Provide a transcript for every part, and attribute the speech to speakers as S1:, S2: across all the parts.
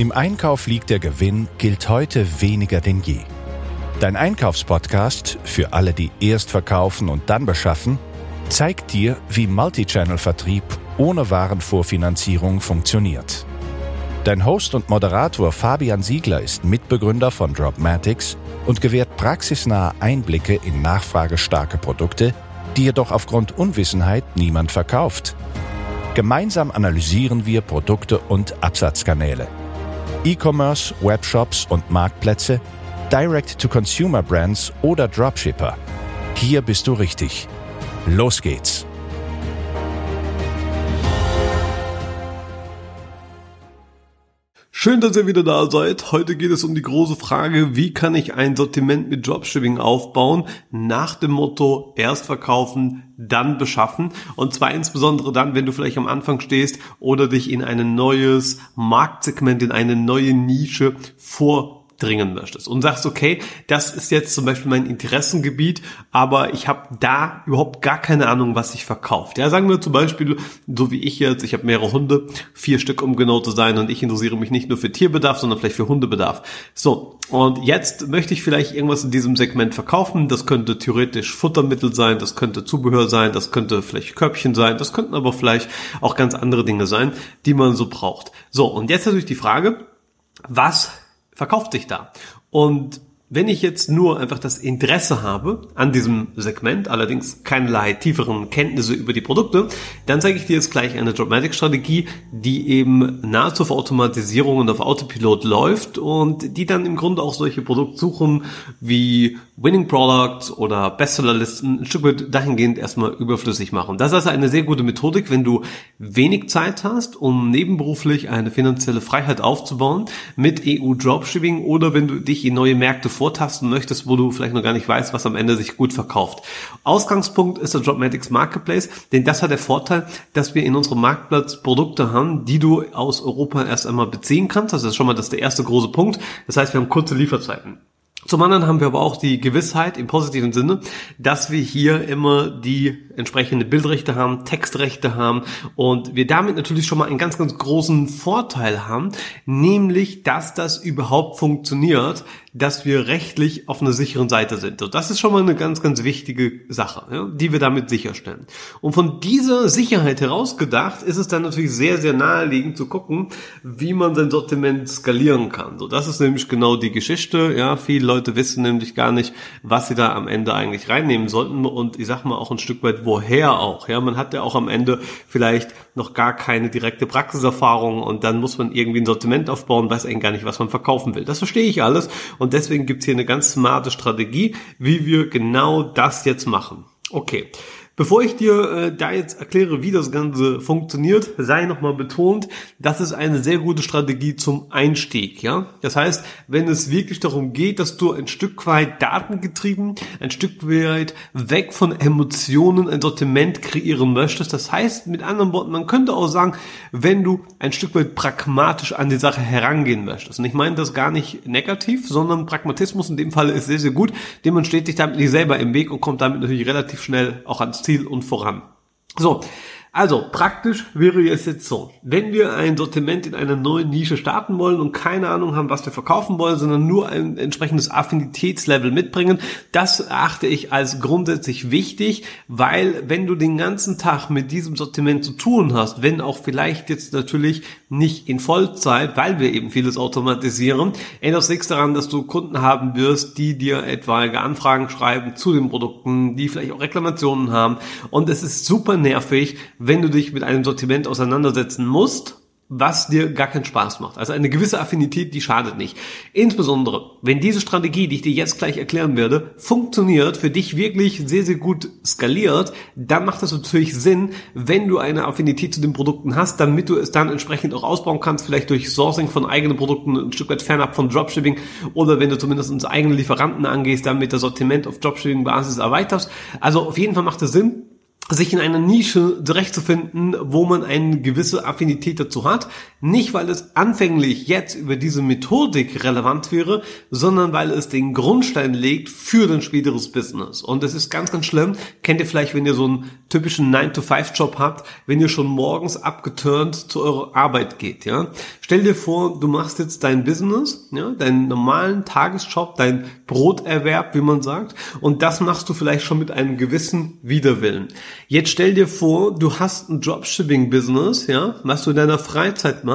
S1: Im Einkauf liegt der Gewinn gilt heute weniger denn je. Dein Einkaufspodcast für alle, die erst verkaufen und dann beschaffen, zeigt dir, wie Multichannel-Vertrieb ohne Warenvorfinanzierung funktioniert. Dein Host und Moderator Fabian Siegler ist Mitbegründer von Dropmatics und gewährt praxisnahe Einblicke in nachfragestarke Produkte, die jedoch aufgrund Unwissenheit niemand verkauft. Gemeinsam analysieren wir Produkte und Absatzkanäle. E-Commerce, Webshops und Marktplätze, Direct-to-Consumer-Brands oder Dropshipper. Hier bist du richtig. Los geht's!
S2: Schön, dass ihr wieder da seid. Heute geht es um die große Frage, wie kann ich ein Sortiment mit Dropshipping aufbauen? Nach dem Motto, erst verkaufen, dann beschaffen. Und zwar insbesondere dann, wenn du vielleicht am Anfang stehst oder dich in ein neues Marktsegment, in eine neue Nische vor dringen möchtest und sagst, okay, das ist jetzt zum Beispiel mein Interessengebiet, aber ich habe da überhaupt gar keine Ahnung, was sich verkauft. Ja, sagen wir zum Beispiel, so wie ich jetzt, ich habe mehrere Hunde, vier Stück um genau zu sein und ich interessiere mich nicht nur für Tierbedarf, sondern vielleicht für Hundebedarf. So, und jetzt möchte ich vielleicht irgendwas in diesem Segment verkaufen. Das könnte theoretisch Futtermittel sein, das könnte Zubehör sein, das könnte vielleicht Körbchen sein, das könnten aber vielleicht auch ganz andere Dinge sein, die man so braucht. So, und jetzt natürlich die Frage, was verkauft sich da. Und wenn ich jetzt nur einfach das Interesse habe an diesem Segment, allerdings keinerlei tieferen Kenntnisse über die Produkte, dann zeige ich dir jetzt gleich eine Dropmatic-Strategie, die eben nahezu auf Automatisierung und auf Autopilot läuft und die dann im Grunde auch solche Produktsuchen wie Winning Products oder Bestsellerlisten ein Stück weit dahingehend erstmal überflüssig machen. Das ist also eine sehr gute Methodik, wenn du wenig Zeit hast, um nebenberuflich eine finanzielle Freiheit aufzubauen mit EU Dropshipping oder wenn du dich in neue Märkte vortasten möchtest, wo du vielleicht noch gar nicht weißt, was am Ende sich gut verkauft. Ausgangspunkt ist der Dropmatics Marketplace, denn das hat der Vorteil, dass wir in unserem Marktplatz Produkte haben, die du aus Europa erst einmal beziehen kannst. Das ist schon mal das der erste große Punkt. Das heißt, wir haben kurze Lieferzeiten. Zum anderen haben wir aber auch die Gewissheit im positiven Sinne, dass wir hier immer die entsprechende Bildrechte haben, Textrechte haben und wir damit natürlich schon mal einen ganz, ganz großen Vorteil haben, nämlich, dass das überhaupt funktioniert, dass wir rechtlich auf einer sicheren Seite sind. Und das ist schon mal eine ganz, ganz wichtige Sache, ja, die wir damit sicherstellen. Und von dieser Sicherheit herausgedacht ist es dann natürlich sehr, sehr naheliegend zu gucken, wie man sein Sortiment skalieren kann. So, das ist nämlich genau die Geschichte. Ja, viele Leute wissen nämlich gar nicht, was sie da am Ende eigentlich reinnehmen sollten. Und ich sag mal auch ein Stück weit, woher auch. Ja, man hat ja auch am Ende vielleicht noch gar keine direkte Praxiserfahrung und dann muss man irgendwie ein Sortiment aufbauen, weiß eigentlich gar nicht, was man verkaufen will. Das verstehe ich alles. Und deswegen gibt's hier eine ganz smarte Strategie, wie wir genau das jetzt machen. Okay. Bevor ich dir äh, da jetzt erkläre, wie das Ganze funktioniert, sei nochmal betont, das ist eine sehr gute Strategie zum Einstieg. Ja, Das heißt, wenn es wirklich darum geht, dass du ein Stück weit datengetrieben, ein Stück weit weg von Emotionen ein Sortiment kreieren möchtest, das heißt mit anderen Worten, man könnte auch sagen, wenn du ein Stück weit pragmatisch an die Sache herangehen möchtest. Und ich meine das gar nicht negativ, sondern Pragmatismus in dem Fall ist sehr, sehr gut, denn man steht sich damit nicht selber im Weg und kommt damit natürlich relativ schnell auch ans Ziel Ziel und voran. So, also praktisch wäre es jetzt so, wenn wir ein Sortiment in einer neuen Nische starten wollen und keine Ahnung haben, was wir verkaufen wollen, sondern nur ein entsprechendes Affinitätslevel mitbringen, das erachte ich als grundsätzlich wichtig, weil wenn du den ganzen Tag mit diesem Sortiment zu tun hast, wenn auch vielleicht jetzt natürlich nicht in Vollzeit, weil wir eben vieles automatisieren, ändert nichts daran, dass du Kunden haben wirst, die dir etwaige Anfragen schreiben zu den Produkten, die vielleicht auch Reklamationen haben. Und es ist super nervig, wenn du dich mit einem Sortiment auseinandersetzen musst was dir gar keinen Spaß macht. Also eine gewisse Affinität, die schadet nicht. Insbesondere, wenn diese Strategie, die ich dir jetzt gleich erklären werde, funktioniert, für dich wirklich sehr, sehr gut skaliert, dann macht das natürlich Sinn, wenn du eine Affinität zu den Produkten hast, damit du es dann entsprechend auch ausbauen kannst, vielleicht durch Sourcing von eigenen Produkten ein Stück weit fernab von Dropshipping oder wenn du zumindest uns eigene Lieferanten angehst, dann mit der Sortiment auf Dropshipping-Basis erweiterst. Also auf jeden Fall macht es Sinn sich in einer Nische zurechtzufinden, wo man eine gewisse Affinität dazu hat. Nicht, weil es anfänglich jetzt über diese Methodik relevant wäre, sondern weil es den Grundstein legt für dein späteres Business. Und es ist ganz, ganz schlimm. Kennt ihr vielleicht, wenn ihr so einen typischen 9-to-5-Job habt, wenn ihr schon morgens abgeturnt zu eurer Arbeit geht, ja? Stell dir vor, du machst jetzt dein Business, ja, deinen normalen Tagesjob, dein Broterwerb, wie man sagt, und das machst du vielleicht schon mit einem gewissen Widerwillen. Jetzt stell dir vor, du hast ein Dropshipping-Business, ja, was du in deiner Freizeit machst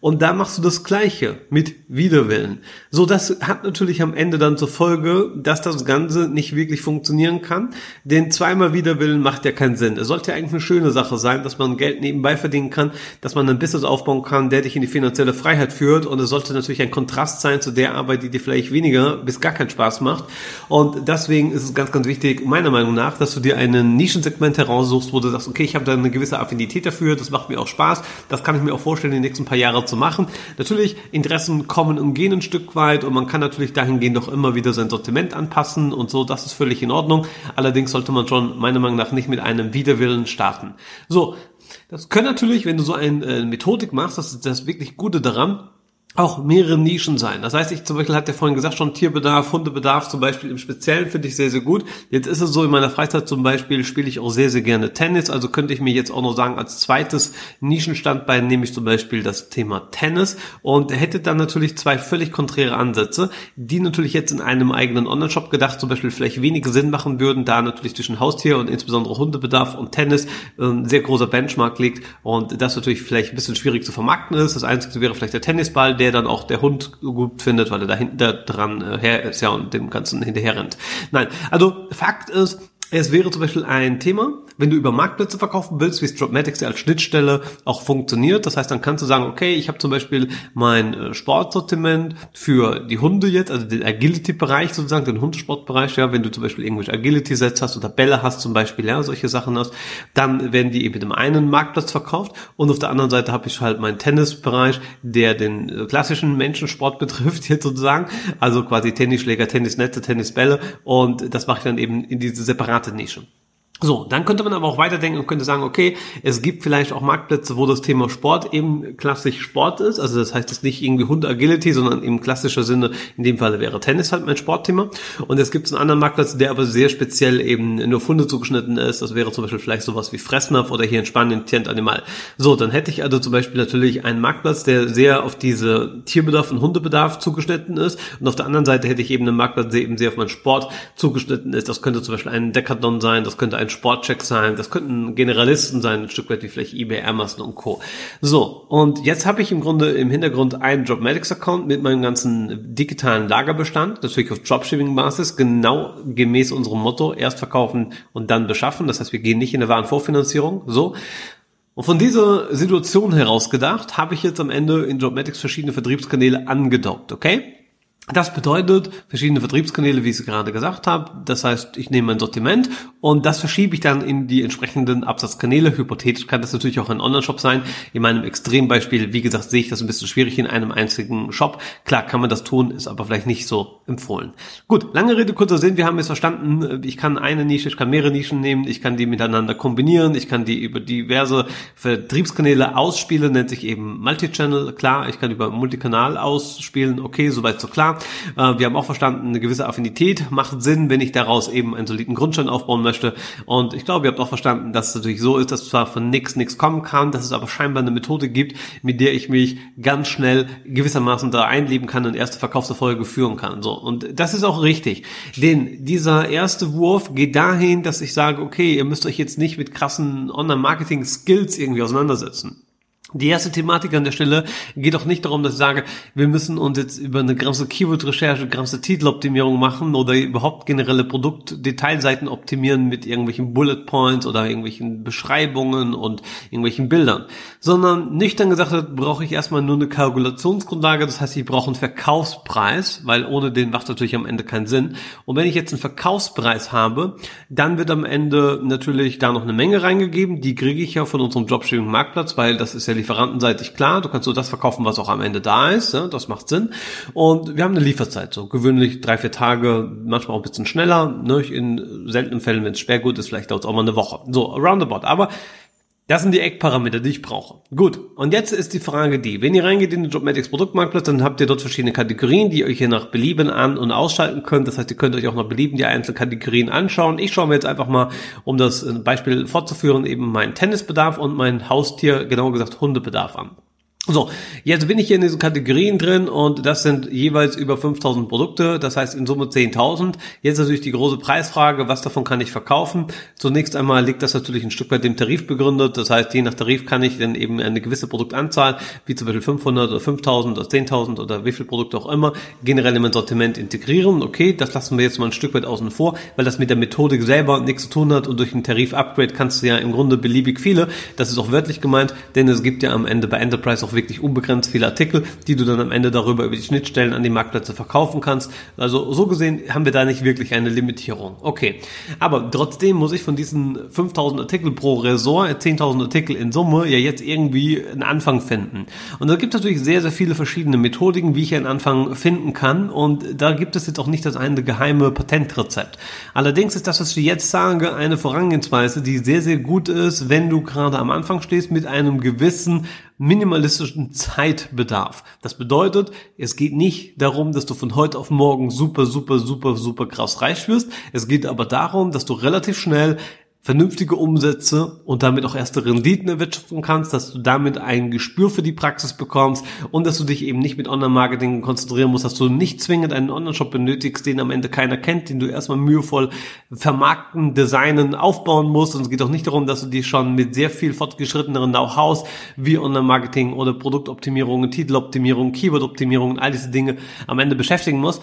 S2: und da machst du das Gleiche mit Widerwillen. So, das hat natürlich am Ende dann zur Folge, dass das Ganze nicht wirklich funktionieren kann, denn zweimal Widerwillen macht ja keinen Sinn. Es sollte ja eigentlich eine schöne Sache sein, dass man Geld nebenbei verdienen kann, dass man ein Business aufbauen kann, der dich in die finanzielle Freiheit führt und es sollte natürlich ein Kontrast sein zu der Arbeit, die dir vielleicht weniger bis gar keinen Spaß macht und deswegen ist es ganz, ganz wichtig, meiner Meinung nach, dass du dir ein Nischensegment heraussuchst, wo du sagst, okay, ich habe da eine gewisse Affinität dafür, das macht mir auch Spaß, das kann ich mir auch vorstellen, nächsten paar Jahre zu machen. Natürlich, Interessen kommen und gehen ein Stück weit und man kann natürlich dahingehend auch immer wieder sein Sortiment anpassen und so, das ist völlig in Ordnung. Allerdings sollte man schon meiner Meinung nach nicht mit einem Widerwillen starten. So, das können natürlich, wenn du so eine äh, Methodik machst, das ist das wirklich Gute daran, auch mehrere Nischen sein. Das heißt, ich zum Beispiel hat ja vorhin gesagt, schon Tierbedarf, Hundebedarf zum Beispiel im Speziellen finde ich sehr, sehr gut. Jetzt ist es so, in meiner Freizeit zum Beispiel spiele ich auch sehr, sehr gerne Tennis. Also könnte ich mir jetzt auch noch sagen, als zweites Nischenstandbein nehme ich zum Beispiel das Thema Tennis und hätte dann natürlich zwei völlig konträre Ansätze, die natürlich jetzt in einem eigenen Online-Shop gedacht zum Beispiel vielleicht weniger Sinn machen würden, da natürlich zwischen Haustier und insbesondere Hundebedarf und Tennis ein sehr großer Benchmark liegt und das natürlich vielleicht ein bisschen schwierig zu vermarkten ist. Das Einzige wäre vielleicht der Tennisball, der der dann auch der Hund gut findet, weil er da hinten dran äh, her ist ja und dem Ganzen hinterher rennt. Nein, also Fakt ist, es wäre zum Beispiel ein Thema, wenn du über Marktplätze verkaufen willst, wie Stropmatics als Schnittstelle auch funktioniert. Das heißt, dann kannst du sagen, okay, ich habe zum Beispiel mein äh, Sportsortiment für die Hunde jetzt, also den Agility-Bereich sozusagen, den Hundesportbereich, ja, wenn du zum Beispiel irgendwelche Agility-Sets hast oder Bälle hast zum Beispiel, ja, solche Sachen hast, dann werden die eben in dem einen Marktplatz verkauft. Und auf der anderen Seite habe ich halt meinen Tennisbereich, der den äh, klassischen Menschensport betrifft jetzt sozusagen, also quasi Tennisschläger, Tennisnetze, Tennisbälle. Und das mache ich dann eben in diese separate Nische. So, dann könnte man aber auch weiterdenken und könnte sagen, okay, es gibt vielleicht auch Marktplätze, wo das Thema Sport eben klassisch Sport ist. Also das heißt, es ist nicht irgendwie Hund-Agility, sondern im klassischer Sinne, in dem Falle wäre Tennis halt mein Sportthema. Und es gibt einen anderen Marktplatz, der aber sehr speziell eben nur auf Hunde zugeschnitten ist. Das wäre zum Beispiel vielleicht sowas wie Fressnapf oder hier in Spanien Tient Animal. So, dann hätte ich also zum Beispiel natürlich einen Marktplatz, der sehr auf diese Tierbedarf und Hundebedarf zugeschnitten ist. Und auf der anderen Seite hätte ich eben einen Marktplatz, der eben sehr auf meinen Sport zugeschnitten ist. Das könnte zum Beispiel ein Decathlon sein, das könnte ein ein Sportcheck sein, das könnten Generalisten sein, ein Stück weit wie vielleicht eBay, Amazon und Co. So, und jetzt habe ich im Grunde im Hintergrund einen Dropmatics-Account mit meinem ganzen digitalen Lagerbestand, natürlich auf Dropshipping-Basis, genau gemäß unserem Motto, erst verkaufen und dann beschaffen. Das heißt, wir gehen nicht in eine Warenvorfinanzierung, so. Und von dieser Situation heraus gedacht, habe ich jetzt am Ende in Dropmatics verschiedene Vertriebskanäle angedockt, okay? Das bedeutet verschiedene Vertriebskanäle, wie ich es gerade gesagt habe. Das heißt, ich nehme mein Sortiment und das verschiebe ich dann in die entsprechenden Absatzkanäle. Hypothetisch kann das natürlich auch ein Online-Shop sein. In meinem Extrembeispiel, wie gesagt, sehe ich das ein bisschen schwierig in einem einzigen Shop. Klar kann man das tun, ist aber vielleicht nicht so empfohlen. Gut, lange Rede, kurzer Sinn. Wir haben jetzt verstanden, ich kann eine Nische, ich kann mehrere Nischen nehmen, ich kann die miteinander kombinieren, ich kann die über diverse Vertriebskanäle ausspielen, nennt sich eben Multichannel. Klar, ich kann über Multikanal ausspielen. Okay, soweit so klar. Äh, wir haben auch verstanden, eine gewisse Affinität macht Sinn, wenn ich daraus eben einen soliden Grundstein aufbauen möchte. Und ich glaube, ihr habt auch verstanden, dass es natürlich so ist, dass zwar von nichts nichts kommen kann, dass es aber scheinbar eine Methode gibt, mit der ich mich ganz schnell gewissermaßen da einleben kann und erste Verkaufserfolge führen kann. So. Und das ist auch richtig. Denn dieser erste Wurf geht dahin, dass ich sage, okay, ihr müsst euch jetzt nicht mit krassen Online-Marketing-Skills irgendwie auseinandersetzen. Die erste Thematik an der Stelle geht auch nicht darum, dass ich sage, wir müssen uns jetzt über eine ganze Keyword-Recherche, ganze Titeloptimierung machen oder überhaupt generelle Produktdetailseiten optimieren mit irgendwelchen Bullet Points oder irgendwelchen Beschreibungen und irgendwelchen Bildern. Sondern nüchtern gesagt brauche ich erstmal nur eine Kalkulationsgrundlage. Das heißt, ich brauche einen Verkaufspreis, weil ohne den macht natürlich am Ende keinen Sinn. Und wenn ich jetzt einen Verkaufspreis habe, dann wird am Ende natürlich da noch eine Menge reingegeben. Die kriege ich ja von unserem Dropshipping-Marktplatz, weil das ist ja lieferantenseitig klar. Du kannst so das verkaufen, was auch am Ende da ist. Ja, das macht Sinn. Und wir haben eine Lieferzeit, so gewöhnlich drei, vier Tage, manchmal auch ein bisschen schneller. Ne? In seltenen Fällen, wenn es Sperrgut ist, vielleicht dauert es auch mal eine Woche. So, roundabout. Aber Das sind die Eckparameter, die ich brauche. Gut, und jetzt ist die Frage die, wenn ihr reingeht in den Jobmatics Produktmarktplatz, dann habt ihr dort verschiedene Kategorien, die ihr euch hier nach Belieben an- und ausschalten könnt. Das heißt, ihr könnt euch auch nach Belieben die einzelnen Kategorien anschauen. Ich schaue mir jetzt einfach mal, um das Beispiel fortzuführen, eben meinen Tennisbedarf und mein Haustier, genauer gesagt Hundebedarf an. So, jetzt bin ich hier in diesen Kategorien drin und das sind jeweils über 5000 Produkte, das heißt in Summe 10.000. Jetzt natürlich die große Preisfrage, was davon kann ich verkaufen? Zunächst einmal liegt das natürlich ein Stück weit dem Tarif begründet, das heißt je nach Tarif kann ich dann eben eine gewisse Produktanzahl, wie zum Beispiel 500 oder 5000 oder 10.000 oder wie viele Produkte auch immer, generell in mein Sortiment integrieren. Okay, das lassen wir jetzt mal ein Stück weit außen vor, weil das mit der Methodik selber nichts zu tun hat und durch ein Tarif-Upgrade kannst du ja im Grunde beliebig viele, das ist auch wörtlich gemeint, denn es gibt ja am Ende bei Enterprise auch wirklich unbegrenzt viele Artikel, die du dann am Ende darüber über die Schnittstellen an die Marktplätze verkaufen kannst. Also so gesehen haben wir da nicht wirklich eine Limitierung. Okay, aber trotzdem muss ich von diesen 5000 Artikel pro Ressort, 10.000 Artikel in Summe, ja jetzt irgendwie einen Anfang finden. Und da gibt es natürlich sehr, sehr viele verschiedene Methodiken, wie ich einen Anfang finden kann. Und da gibt es jetzt auch nicht das eine geheime Patentrezept. Allerdings ist das, was ich jetzt sage, eine Vorangehensweise, die sehr, sehr gut ist, wenn du gerade am Anfang stehst mit einem gewissen minimalistischen Zeitbedarf. Das bedeutet, es geht nicht darum, dass du von heute auf morgen super, super, super, super krass reich wirst. Es geht aber darum, dass du relativ schnell vernünftige Umsätze und damit auch erste Renditen erwirtschaften kannst, dass du damit ein Gespür für die Praxis bekommst und dass du dich eben nicht mit Online-Marketing konzentrieren musst, dass du nicht zwingend einen Online-Shop benötigst, den am Ende keiner kennt, den du erstmal mühevoll vermarkten, designen, aufbauen musst. Und es geht auch nicht darum, dass du dich schon mit sehr viel fortgeschritteneren Know-hows wie Online-Marketing oder Produktoptimierung, Titeloptimierung, Keyword-Optimierung, all diese Dinge am Ende beschäftigen musst,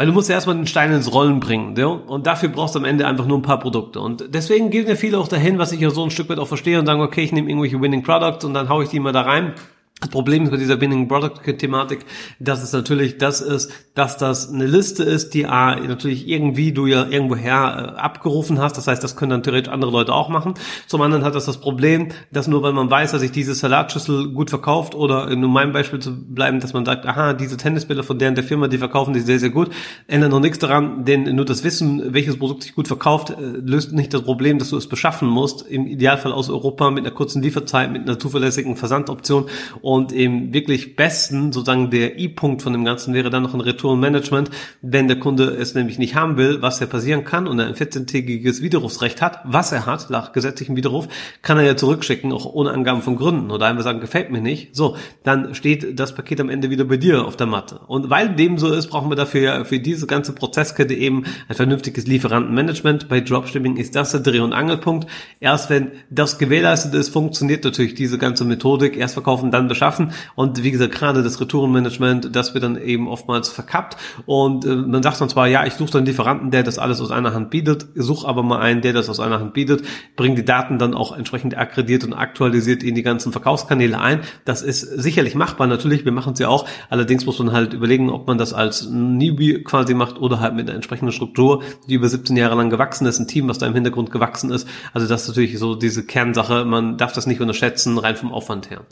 S2: weil du musst ja erstmal den Stein ins Rollen bringen. Ja? Und dafür brauchst du am Ende einfach nur ein paar Produkte. Und deswegen gehen ja viele auch dahin, was ich ja so ein Stück weit auch verstehe und sagen, okay, ich nehme irgendwelche Winning Products und dann haue ich die mal da rein. Das Problem ist bei dieser Winning Product Thematik, dass es natürlich das ist, dass das eine Liste ist, die A, natürlich irgendwie du ja irgendwoher äh, abgerufen hast. Das heißt, das können dann theoretisch andere Leute auch machen. Zum anderen hat das das Problem, dass nur weil man weiß, dass sich diese Salatschüssel gut verkauft oder in meinem Beispiel zu bleiben, dass man sagt, aha, diese Tennisbälle von der und der Firma, die verkaufen die sehr, sehr gut, ändert noch nichts daran, denn nur das Wissen, welches Produkt sich gut verkauft, äh, löst nicht das Problem, dass du es beschaffen musst. Im Idealfall aus Europa mit einer kurzen Lieferzeit, mit einer zuverlässigen Versandoption und im wirklich besten, sozusagen der I-Punkt von dem Ganzen wäre dann noch ein Retourenmanagement, wenn der Kunde es nämlich nicht haben will, was ja passieren kann und er ein 14-tägiges Widerrufsrecht hat, was er hat, nach gesetzlichem Widerruf, kann er ja zurückschicken, auch ohne Angaben von Gründen oder einfach sagen, gefällt mir nicht. So, dann steht das Paket am Ende wieder bei dir auf der Matte. Und weil dem so ist, brauchen wir dafür ja für diese ganze Prozesskette eben ein vernünftiges Lieferantenmanagement. Bei Dropshipping ist das der Dreh- und Angelpunkt. Erst wenn das gewährleistet ist, funktioniert natürlich diese ganze Methodik. Erst verkaufen, dann beschaffen. Und wie gesagt, gerade das Retourenmanagement, das wird dann eben oftmals verkappt. Und äh, man sagt dann zwar, ja, ich suche dann einen Lieferanten, der das alles aus einer Hand bietet, suche aber mal einen, der das aus einer Hand bietet, bringt die Daten dann auch entsprechend akkrediert und aktualisiert in die ganzen Verkaufskanäle ein. Das ist sicherlich machbar, natürlich, wir machen es ja auch. Allerdings muss man halt überlegen, ob man das als Newbie quasi macht oder halt mit einer entsprechenden Struktur, die über 17 Jahre lang gewachsen ist, ein Team, was da im Hintergrund gewachsen ist. Also das ist natürlich so diese Kernsache, man darf das nicht unterschätzen, rein vom Aufwand her.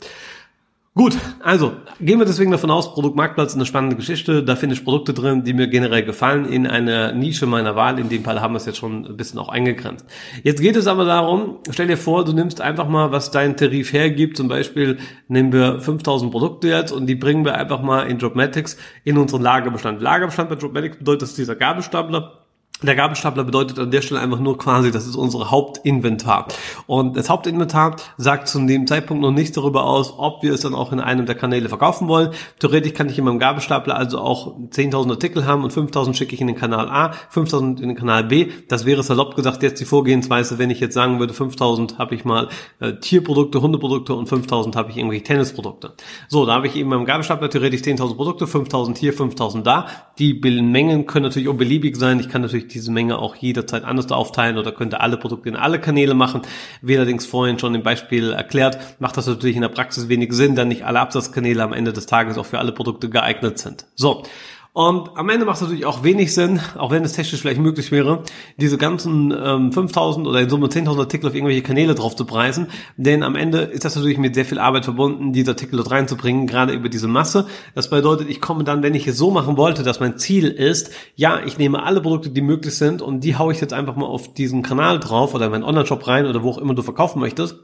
S2: Gut, also gehen wir deswegen davon aus, Produktmarktplatz ist eine spannende Geschichte. Da finde ich Produkte drin, die mir generell gefallen in einer Nische meiner Wahl. In dem Fall haben wir es jetzt schon ein bisschen auch eingegrenzt. Jetzt geht es aber darum, stell dir vor, du nimmst einfach mal, was dein Tarif hergibt. Zum Beispiel nehmen wir 5000 Produkte jetzt und die bringen wir einfach mal in Dropmatics in unseren Lagerbestand. Lagerbestand bei Dropmatics bedeutet, dass dieser Gabelstapler der Gabelstapler bedeutet an der Stelle einfach nur quasi, das ist unsere Hauptinventar. Und das Hauptinventar sagt zu dem Zeitpunkt noch nichts darüber aus, ob wir es dann auch in einem der Kanäle verkaufen wollen. Theoretisch kann ich in meinem Gabelstapler also auch 10.000 Artikel haben und 5.000 schicke ich in den Kanal A, 5.000 in den Kanal B. Das wäre salopp gesagt jetzt die Vorgehensweise, wenn ich jetzt sagen würde, 5.000 habe ich mal äh, Tierprodukte, Hundeprodukte und 5.000 habe ich irgendwelche Tennisprodukte. So, da habe ich eben in meinem Gabelstapler theoretisch 10.000 Produkte, 5.000 hier, 5.000 da. Die Mengen können natürlich auch beliebig sein. Ich kann natürlich diese Menge auch jederzeit anders aufteilen oder könnte alle Produkte in alle Kanäle machen. Wie allerdings vorhin schon im Beispiel erklärt, macht das natürlich in der Praxis wenig Sinn, da nicht alle Absatzkanäle am Ende des Tages auch für alle Produkte geeignet sind. So. Und am Ende macht es natürlich auch wenig Sinn, auch wenn es technisch vielleicht möglich wäre, diese ganzen ähm, 5000 oder in Summe 10.000 Artikel auf irgendwelche Kanäle drauf zu preisen. Denn am Ende ist das natürlich mit sehr viel Arbeit verbunden, diese Artikel dort reinzubringen, gerade über diese Masse. Das bedeutet, ich komme dann, wenn ich es so machen wollte, dass mein Ziel ist, ja, ich nehme alle Produkte, die möglich sind und die haue ich jetzt einfach mal auf diesen Kanal drauf oder in meinen Online-Shop rein oder wo auch immer du verkaufen möchtest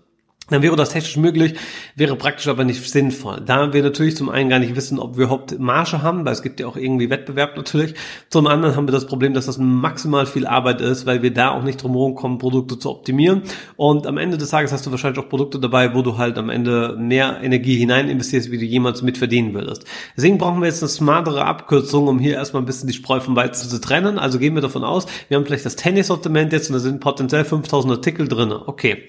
S2: dann wäre das technisch möglich, wäre praktisch aber nicht sinnvoll. Da wir natürlich zum einen gar nicht wissen, ob wir überhaupt Marge haben, weil es gibt ja auch irgendwie Wettbewerb natürlich. Zum anderen haben wir das Problem, dass das maximal viel Arbeit ist, weil wir da auch nicht drum kommen, Produkte zu optimieren. Und am Ende des Tages hast du wahrscheinlich auch Produkte dabei, wo du halt am Ende mehr Energie hinein investierst, wie du jemals mit verdienen würdest. Deswegen brauchen wir jetzt eine smartere Abkürzung, um hier erstmal ein bisschen die Spreu vom Weizen zu trennen. Also gehen wir davon aus, wir haben vielleicht das Tennis-Sortiment jetzt und da sind potenziell 5000 Artikel drin. Okay.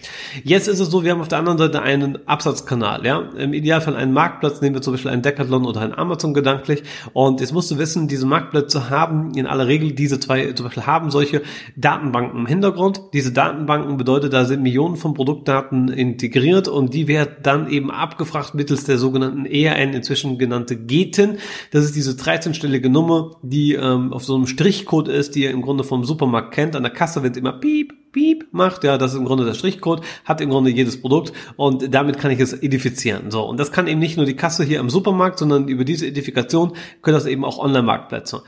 S2: Jetzt ist es so, wir haben auf der anderen Seite einen Absatzkanal, ja. Im Idealfall einen Marktplatz, nehmen wir zum Beispiel einen Decathlon oder einen Amazon gedanklich. Und jetzt musst du wissen, diese Marktplätze haben in aller Regel diese zwei, zum Beispiel haben solche Datenbanken im Hintergrund. Diese Datenbanken bedeutet, da sind Millionen von Produktdaten integriert und die werden dann eben abgefragt mittels der sogenannten ERN, inzwischen genannte GETIN. Das ist diese 13-stellige Nummer, die ähm, auf so einem Strichcode ist, die ihr im Grunde vom Supermarkt kennt. An der Kasse wird immer piep, piep macht, ja, das ist im Grunde der Strichcode, hat im Grunde jedes Produkt und damit kann ich es identifizieren. So, und das kann eben nicht nur die Kasse hier im Supermarkt, sondern über diese Identifikation können das eben auch Online-Marktplätze.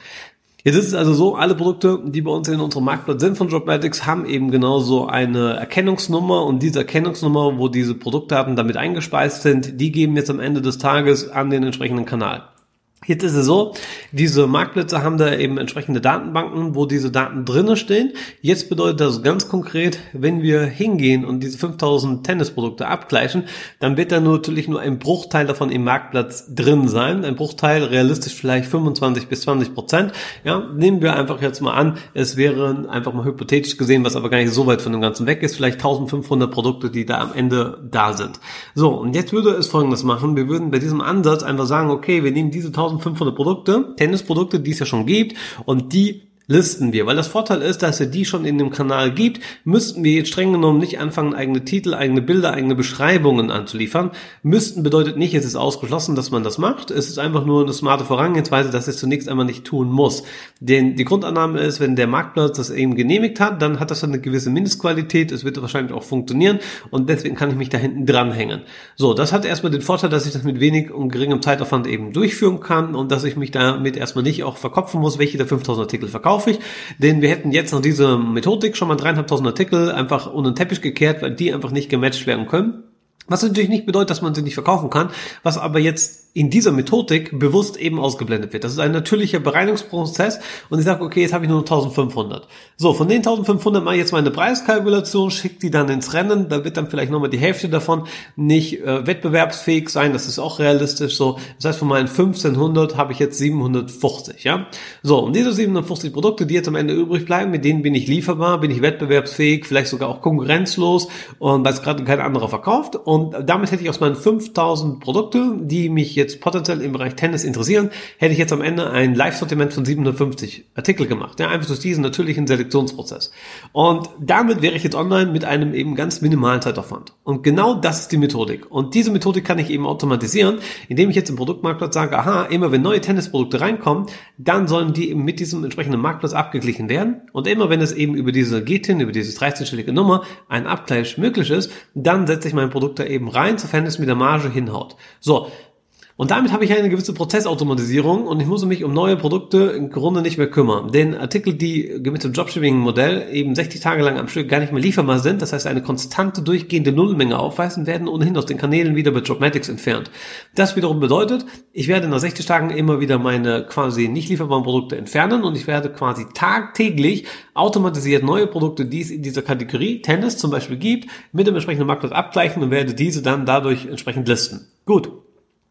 S2: Jetzt ist es also so, alle Produkte, die bei uns in unserem Marktplatz sind von Dropmatics, haben eben genauso eine Erkennungsnummer und diese Erkennungsnummer, wo diese Produktdaten damit eingespeist sind, die geben jetzt am Ende des Tages an den entsprechenden Kanal. Jetzt ist es so, diese Marktplätze haben da eben entsprechende Datenbanken, wo diese Daten drinnen stehen. Jetzt bedeutet das ganz konkret, wenn wir hingehen und diese 5000 Tennisprodukte abgleichen, dann wird da natürlich nur ein Bruchteil davon im Marktplatz drin sein. Ein Bruchteil realistisch vielleicht 25 bis 20 Prozent. Ja, nehmen wir einfach jetzt mal an, es wären einfach mal hypothetisch gesehen, was aber gar nicht so weit von dem Ganzen weg ist, vielleicht 1500 Produkte, die da am Ende da sind. So, und jetzt würde es folgendes machen. Wir würden bei diesem Ansatz einfach sagen, okay, wir nehmen diese 1000 1500 Produkte, Tennisprodukte, die es ja schon gibt. Und die listen wir. Weil das Vorteil ist, dass er die schon in dem Kanal gibt, müssten wir jetzt streng genommen nicht anfangen, eigene Titel, eigene Bilder, eigene Beschreibungen anzuliefern. Müssten bedeutet nicht, es ist ausgeschlossen, dass man das macht. Es ist einfach nur eine smarte Vorangehensweise, dass es zunächst einmal nicht tun muss. Denn die Grundannahme ist, wenn der Marktplatz das eben genehmigt hat, dann hat das eine gewisse Mindestqualität. Es wird wahrscheinlich auch funktionieren und deswegen kann ich mich da hinten dranhängen. So, das hat erstmal den Vorteil, dass ich das mit wenig und geringem Zeitaufwand eben durchführen kann und dass ich mich damit erstmal nicht auch verkopfen muss, welche der 5000 Artikel verkaufen kaufe ich, denn wir hätten jetzt nach dieser Methodik schon mal dreieinhalbtausend Artikel einfach unter den Teppich gekehrt, weil die einfach nicht gematcht werden können. Was natürlich nicht bedeutet, dass man sie nicht verkaufen kann, was aber jetzt in dieser Methodik bewusst eben ausgeblendet wird. Das ist ein natürlicher Bereinigungsprozess und ich sage, okay, jetzt habe ich nur 1500. So, von den 1500 mache ich jetzt meine Preiskalkulation, schicke die dann ins Rennen, da wird dann vielleicht nochmal die Hälfte davon nicht äh, wettbewerbsfähig sein, das ist auch realistisch so. Das heißt, von meinen 1500 habe ich jetzt 750, ja. So, und diese 750 Produkte, die jetzt am Ende übrig bleiben, mit denen bin ich lieferbar, bin ich wettbewerbsfähig, vielleicht sogar auch konkurrenzlos und weil es gerade kein anderer verkauft und damit hätte ich aus meinen 5000 Produkte, die mich jetzt potenziell im Bereich Tennis interessieren, hätte ich jetzt am Ende ein Live-Sortiment von 750 Artikel gemacht. Ja, einfach durch diesen natürlichen Selektionsprozess. Und damit wäre ich jetzt online mit einem eben ganz minimalen Zeitaufwand. Und genau das ist die Methodik. Und diese Methodik kann ich eben automatisieren, indem ich jetzt im Produktmarktplatz sage, aha, immer wenn neue Tennisprodukte reinkommen, dann sollen die eben mit diesem entsprechenden Marktplatz abgeglichen werden. Und immer wenn es eben über diese GTIN, über diese 13-stellige Nummer, ein Abgleich möglich ist, dann setze ich mein Produkt da eben rein, sofern es mit der Marge hinhaut. So, und damit habe ich eine gewisse Prozessautomatisierung und ich muss mich um neue Produkte im Grunde nicht mehr kümmern. Denn Artikel, die mit dem Dropshipping-Modell eben 60 Tage lang am Stück gar nicht mehr lieferbar sind, das heißt eine konstante durchgehende Nullmenge aufweisen, werden ohnehin aus den Kanälen wieder bei Dropmatics entfernt. Das wiederum bedeutet, ich werde nach 60 Tagen immer wieder meine quasi nicht lieferbaren Produkte entfernen und ich werde quasi tagtäglich automatisiert neue Produkte, die es in dieser Kategorie Tennis zum Beispiel gibt, mit dem entsprechenden Marktplatz abgleichen und werde diese dann dadurch entsprechend listen. Gut.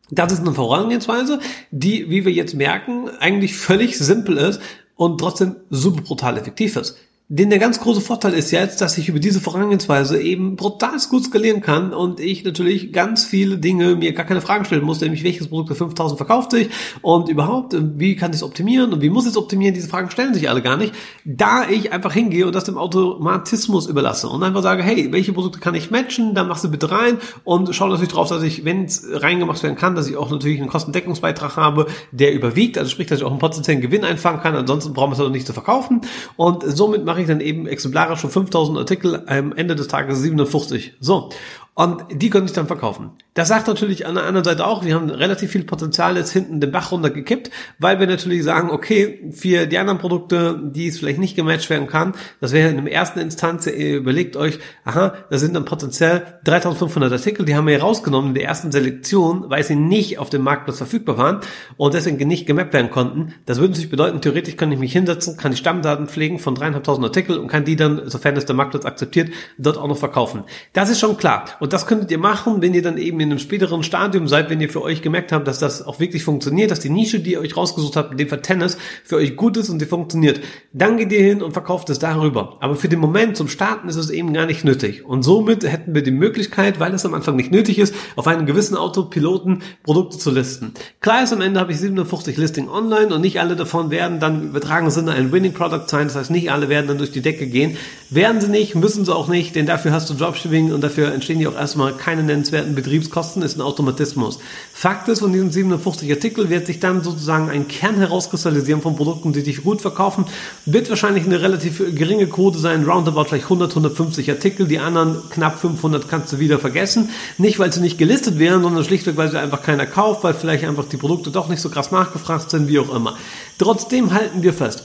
S2: Das ist eine Vorangehensweise, die, wie wir jetzt merken, eigentlich völlig simpel ist und trotzdem super brutal effektiv ist. Denn der ganz große Vorteil ist jetzt, dass ich über diese Vorangehensweise eben brutal gut skalieren kann und ich natürlich ganz viele Dinge mir gar keine Fragen stellen muss, nämlich welches Produkt für 5000 verkauft sich und überhaupt, wie kann ich es optimieren und wie muss ich es optimieren, diese Fragen stellen sich alle gar nicht, da ich einfach hingehe und das dem Automatismus überlasse und einfach sage, hey, welche Produkte kann ich matchen, dann machst du bitte rein und schau natürlich drauf, dass ich, wenn es reingemacht werden kann, dass ich auch natürlich einen Kostendeckungsbeitrag habe, der überwiegt, also sprich, dass ich auch einen potenziellen Gewinn einfangen kann, ansonsten brauchen wir es also nicht zu verkaufen. Und somit mache mache ich dann eben exemplarisch schon 5000 Artikel, am Ende des Tages 750. So. Und die können sich dann verkaufen. Das sagt natürlich an der anderen Seite auch, wir haben relativ viel Potenzial jetzt hinten den Bach runtergekippt, weil wir natürlich sagen, okay, für die anderen Produkte, die es vielleicht nicht gematcht werden kann, das wäre in der ersten Instanz, ihr überlegt euch, aha, da sind dann potenziell 3500 Artikel, die haben wir rausgenommen in der ersten Selektion, weil sie nicht auf dem Marktplatz verfügbar waren und deswegen nicht gemappt werden konnten. Das würde natürlich bedeuten, theoretisch kann ich mich hinsetzen, kann die Stammdaten pflegen von dreieinhalbtausend Artikel und kann die dann, sofern es der Marktplatz akzeptiert, dort auch noch verkaufen. Das ist schon klar. Und das könntet ihr machen, wenn ihr dann eben in einem späteren Stadium seid, wenn ihr für euch gemerkt habt, dass das auch wirklich funktioniert, dass die Nische, die ihr euch rausgesucht habt, in dem Fall Tennis, für euch gut ist und die funktioniert. Dann geht ihr hin und verkauft es darüber. Aber für den Moment zum Starten ist es eben gar nicht nötig. Und somit hätten wir die Möglichkeit, weil es am Anfang nicht nötig ist, auf einen gewissen Autopiloten Produkte zu listen. Klar ist, am Ende habe ich 57 Listing online und nicht alle davon werden dann im übertragenen Sinne ein Winning Product sein. Das heißt, nicht alle werden dann durch die Decke gehen. Werden sie nicht, müssen sie auch nicht, denn dafür hast du Dropshipping und dafür entstehen die auch erstmal keine nennenswerten Betriebskosten, ist ein Automatismus. Fakt ist, von diesen 57 Artikel wird sich dann sozusagen ein Kern herauskristallisieren von Produkten, die dich gut verkaufen. Wird wahrscheinlich eine relativ geringe Quote sein, roundabout vielleicht 100, 150 Artikel. Die anderen knapp 500 kannst du wieder vergessen. Nicht, weil sie nicht gelistet wären, sondern schlichtweg, weil sie einfach keiner kauft, weil vielleicht einfach die Produkte doch nicht so krass nachgefragt sind, wie auch immer. Trotzdem halten wir fest,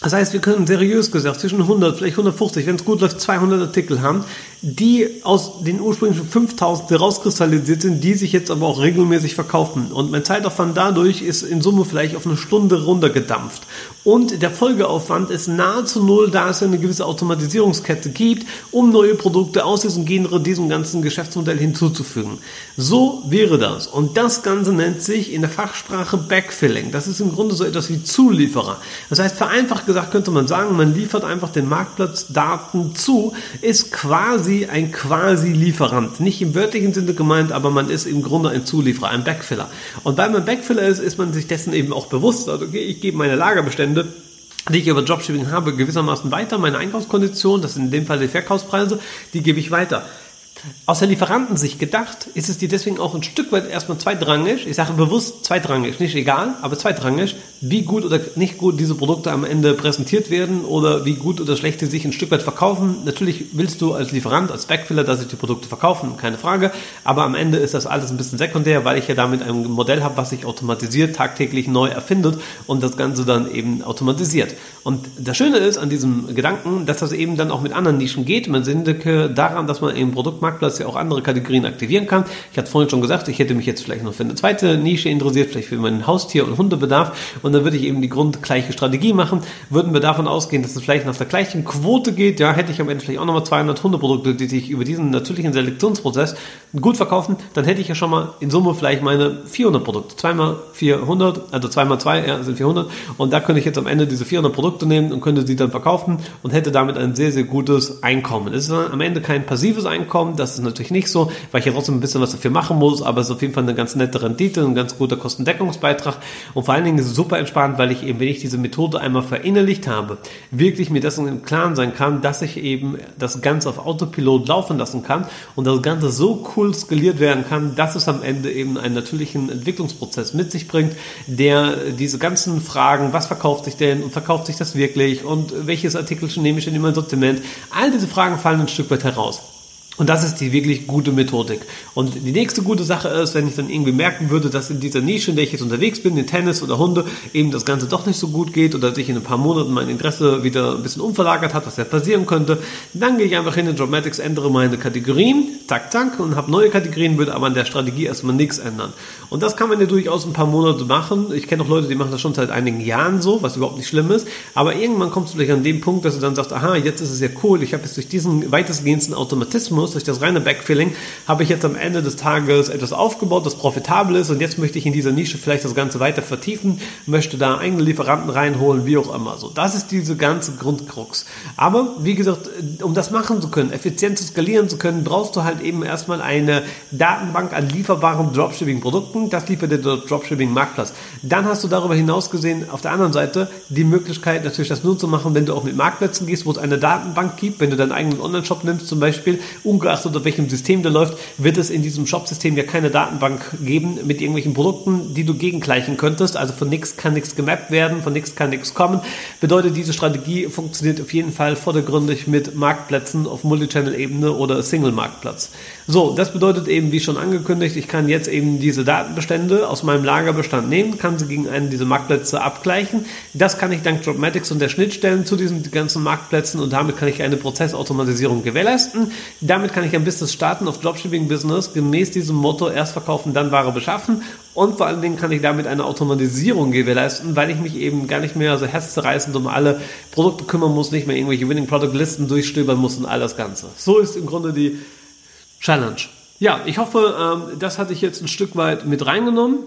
S2: das heißt, wir können seriös gesagt zwischen 100, vielleicht 150, wenn es gut läuft, 200 Artikel haben, die aus den ursprünglichen 5000 herauskristallisiert sind, die sich jetzt aber auch regelmäßig verkaufen. Und mein Zeitaufwand dadurch ist in Summe vielleicht auf eine Stunde runtergedampft. Und der Folgeaufwand ist nahezu null, da es eine gewisse Automatisierungskette gibt, um neue Produkte aus diesem Genre, diesem ganzen Geschäftsmodell hinzuzufügen. So wäre das. Und das Ganze nennt sich in der Fachsprache Backfilling. Das ist im Grunde so etwas wie Zulieferer. Das heißt, vereinfacht gesagt könnte man sagen, man liefert einfach den Marktplatzdaten zu, ist quasi ein Quasi-Lieferant. Nicht im wörtlichen Sinne gemeint, aber man ist im Grunde ein Zulieferer, ein Backfiller. Und weil man Backfiller ist, ist man sich dessen eben auch bewusst. Also, okay, ich gebe meine Lagerbestände die ich über Dropshipping habe, gewissermaßen weiter. Meine Einkaufskonditionen, das sind in dem Fall die Verkaufspreise, die gebe ich weiter. Aus der Lieferantensicht gedacht, ist es dir deswegen auch ein Stück weit erstmal zweitrangig, ich sage bewusst zweitrangig, nicht egal, aber zweitrangig, wie gut oder nicht gut diese Produkte am Ende präsentiert werden oder wie gut oder schlecht sie sich ein Stück weit verkaufen. Natürlich willst du als Lieferant, als Backfiller, dass sich die Produkte verkaufen, keine Frage, aber am Ende ist das alles ein bisschen sekundär, weil ich ja damit ein Modell habe, was sich automatisiert, tagtäglich neu erfindet und das Ganze dann eben automatisiert. Und das Schöne ist an diesem Gedanken, dass das eben dann auch mit anderen Nischen geht. Man sindet daran, dass man eben Produkt Marktplatz ja auch andere Kategorien aktivieren kann. Ich hatte vorhin schon gesagt, ich hätte mich jetzt vielleicht noch für eine zweite Nische interessiert, vielleicht für meinen Haustier- und Hundebedarf. Und dann würde ich eben die grundgleiche Strategie machen. Würden wir davon ausgehen, dass es vielleicht nach der gleichen Quote geht, ja, hätte ich am Ende vielleicht auch nochmal 200 Hundeprodukte, die sich über diesen natürlichen Selektionsprozess gut verkaufen, dann hätte ich ja schon mal in Summe vielleicht meine 400 Produkte. Zweimal 400, also zweimal zwei, ja, sind 400. Und da könnte ich jetzt am Ende diese 400 Produkte nehmen und könnte sie dann verkaufen und hätte damit ein sehr, sehr gutes Einkommen. Es ist am Ende kein passives Einkommen, das ist natürlich nicht so, weil ich ja trotzdem ein bisschen was dafür machen muss, aber es ist auf jeden Fall eine ganz nette Rendite, ein ganz guter Kostendeckungsbeitrag und vor allen Dingen ist es super entspannt, weil ich eben, wenn ich diese Methode einmal verinnerlicht habe, wirklich mir dessen im Klaren sein kann, dass ich eben das Ganze auf Autopilot laufen lassen kann und das Ganze so cool skaliert werden kann, dass es am Ende eben einen natürlichen Entwicklungsprozess mit sich bringt, der diese ganzen Fragen, was verkauft sich denn und verkauft sich das wirklich und welches Artikelchen nehme ich in mein Sortiment, all diese Fragen fallen ein Stück weit heraus. Und das ist die wirklich gute Methodik. Und die nächste gute Sache ist, wenn ich dann irgendwie merken würde, dass in dieser Nische, in der ich jetzt unterwegs bin, in Tennis oder Hunde, eben das Ganze doch nicht so gut geht oder sich in ein paar Monaten mein Interesse wieder ein bisschen umverlagert hat, was ja passieren könnte, dann gehe ich einfach hin in Dramatics, ändere meine Kategorien, zack, zack, und habe neue Kategorien, würde aber an der Strategie erstmal nichts ändern. Und das kann man ja durchaus ein paar Monate machen. Ich kenne auch Leute, die machen das schon seit einigen Jahren so, was überhaupt nicht schlimm ist. Aber irgendwann kommst du vielleicht an den Punkt, dass du dann sagst, aha, jetzt ist es ja cool, ich habe jetzt durch diesen weitestgehendsten Automatismus Automatismus, durch das reine Backfilling, habe ich jetzt am Ende des Tages etwas aufgebaut, das profitabel ist und jetzt möchte ich in dieser Nische vielleicht das Ganze weiter vertiefen, möchte da eigene Lieferanten reinholen, wie auch immer. So, das ist diese ganze Grundkrux. Aber wie gesagt, um das machen zu können, effizient zu skalieren zu können, brauchst du halt eben erstmal eine Datenbank an lieferbaren Dropshipping-Produkten. Das liefert der Dropshipping-Marktplatz. Dann hast du darüber hinaus gesehen, auf der anderen Seite, die Möglichkeit natürlich das nur zu machen, wenn du auch mit Marktplätzen gehst, wo es eine Datenbank gibt, wenn du deinen eigenen Online-Shop nimmst zum Beispiel, um ungeachtet auf welchem System der läuft, wird es in diesem Shop-System ja keine Datenbank geben mit irgendwelchen Produkten, die du gegengleichen könntest. Also von nichts kann nichts gemappt werden, von nichts kann nichts kommen. Bedeutet, diese Strategie funktioniert auf jeden Fall vordergründig mit Marktplätzen auf Multichannel-Ebene oder Single-Marktplatz. So, das bedeutet eben, wie schon angekündigt, ich kann jetzt eben diese Datenbestände aus meinem Lagerbestand nehmen, kann sie gegen einen dieser Marktplätze abgleichen. Das kann ich dank Dropmatics und der Schnittstellen zu diesen ganzen Marktplätzen und damit kann ich eine Prozessautomatisierung gewährleisten. Damit kann ich ein Business starten auf Dropshipping-Business gemäß diesem Motto erst verkaufen, dann Ware beschaffen und vor allen Dingen kann ich damit eine Automatisierung gewährleisten, weil ich mich eben gar nicht mehr so herzzerreißend um alle Produkte kümmern muss, nicht mehr irgendwelche Winning Product Listen durchstöbern muss und all das Ganze. So ist im Grunde die Challenge. Ja, ich hoffe, ähm, das hatte ich jetzt ein Stück weit mit reingenommen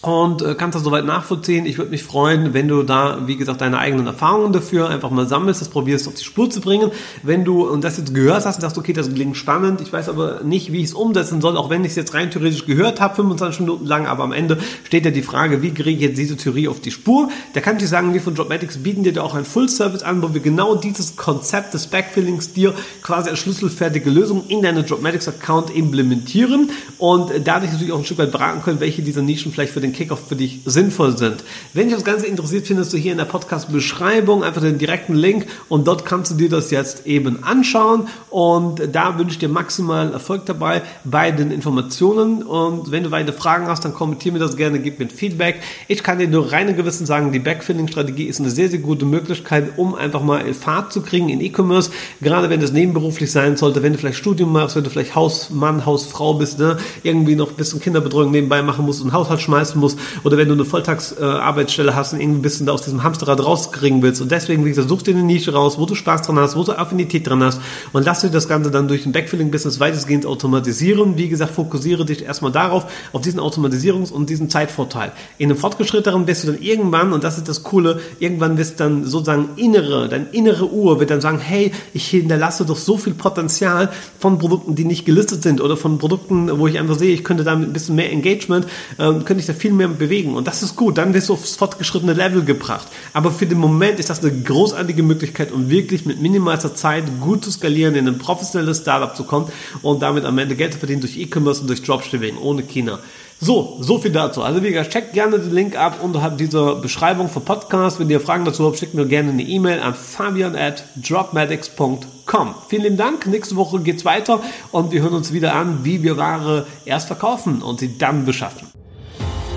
S2: und äh, kannst das soweit nachvollziehen. Ich würde mich freuen, wenn du da, wie gesagt, deine eigenen Erfahrungen dafür einfach mal sammelst, das probierst auf die Spur zu bringen. Wenn du und das jetzt gehört hast und sagst, okay, das klingt spannend, ich weiß aber nicht, wie ich es umsetzen soll, auch wenn ich es jetzt rein theoretisch gehört habe, 25 Minuten lang, aber am Ende steht ja die Frage, wie kriege ich jetzt diese Theorie auf die Spur? Da kann ich dir sagen, wir von Dropmatics bieten dir da auch ein Full-Service an, wo wir genau dieses Konzept des Backfillings dir quasi als schlüsselfertige Lösung in deine Dropmatics-Account implementieren und dadurch natürlich auch ein Stück weit beraten können, welche dieser Nischen vielleicht für den den Kickoff für dich sinnvoll sind. Wenn dich das Ganze interessiert, findest du hier in der Podcast-Beschreibung einfach den direkten Link und dort kannst du dir das jetzt eben anschauen und da wünsche ich dir maximalen Erfolg dabei bei den Informationen und wenn du weitere Fragen hast, dann kommentiere mir das gerne, gib mir Feedback. Ich kann dir nur reine Gewissen sagen, die Backfilling-Strategie ist eine sehr, sehr gute Möglichkeit, um einfach mal Fahrt zu kriegen in E-Commerce, gerade wenn es nebenberuflich sein sollte, wenn du vielleicht Studium machst, wenn du vielleicht Hausmann, Hausfrau bist, ne? irgendwie noch ein bisschen Kinderbetreuung nebenbei machen musst und Haushalt schmeißen leisten musst oder wenn du eine Volltagsarbeitsstelle hast und irgendwie ein bisschen da aus diesem Hamsterrad rauskriegen willst. Und deswegen, wie gesagt, such dir eine Nische raus, wo du Spaß dran hast, wo du Affinität dran hast und lass dir das Ganze dann durch ein Backfilling-Business weitestgehend automatisieren. Wie gesagt, fokussiere dich erstmal darauf, auf diesen Automatisierungs- und diesen Zeitvorteil. In einem fortgeschrittenen wirst du dann irgendwann, und das ist das Coole, irgendwann wirst dann sozusagen innere, dein innere Uhr wird dann sagen, hey, ich hinterlasse doch so viel Potenzial von Produkten, die nicht gelistet sind oder von Produkten, wo ich einfach sehe, ich könnte damit ein bisschen mehr Engagement, ähm, könnte ich da viel viel mehr bewegen. Und das ist gut. Dann wirst du aufs fortgeschrittene Level gebracht. Aber für den Moment ist das eine großartige Möglichkeit, um wirklich mit minimalster Zeit gut zu skalieren, in ein professionelles Startup zu kommen und damit am Ende Geld zu verdienen durch E-Commerce und durch Dropshipping ohne China. So, so viel dazu. Also wie gesagt, checkt gerne den Link ab unterhalb dieser Beschreibung vom Podcast. Wenn ihr Fragen dazu habt, schickt mir gerne eine E-Mail an fabian at dropmatics.com. Vielen lieben Dank. Nächste Woche geht's weiter und wir hören uns wieder an, wie wir Ware erst verkaufen und sie dann beschaffen.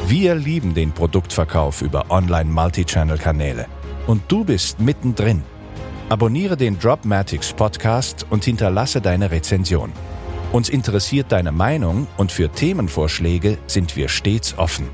S1: Wir lieben den Produktverkauf über Online-Multichannel-Kanäle. Und du bist mittendrin. Abonniere den Dropmatics Podcast und hinterlasse deine Rezension. Uns interessiert deine Meinung und für Themenvorschläge sind wir stets offen.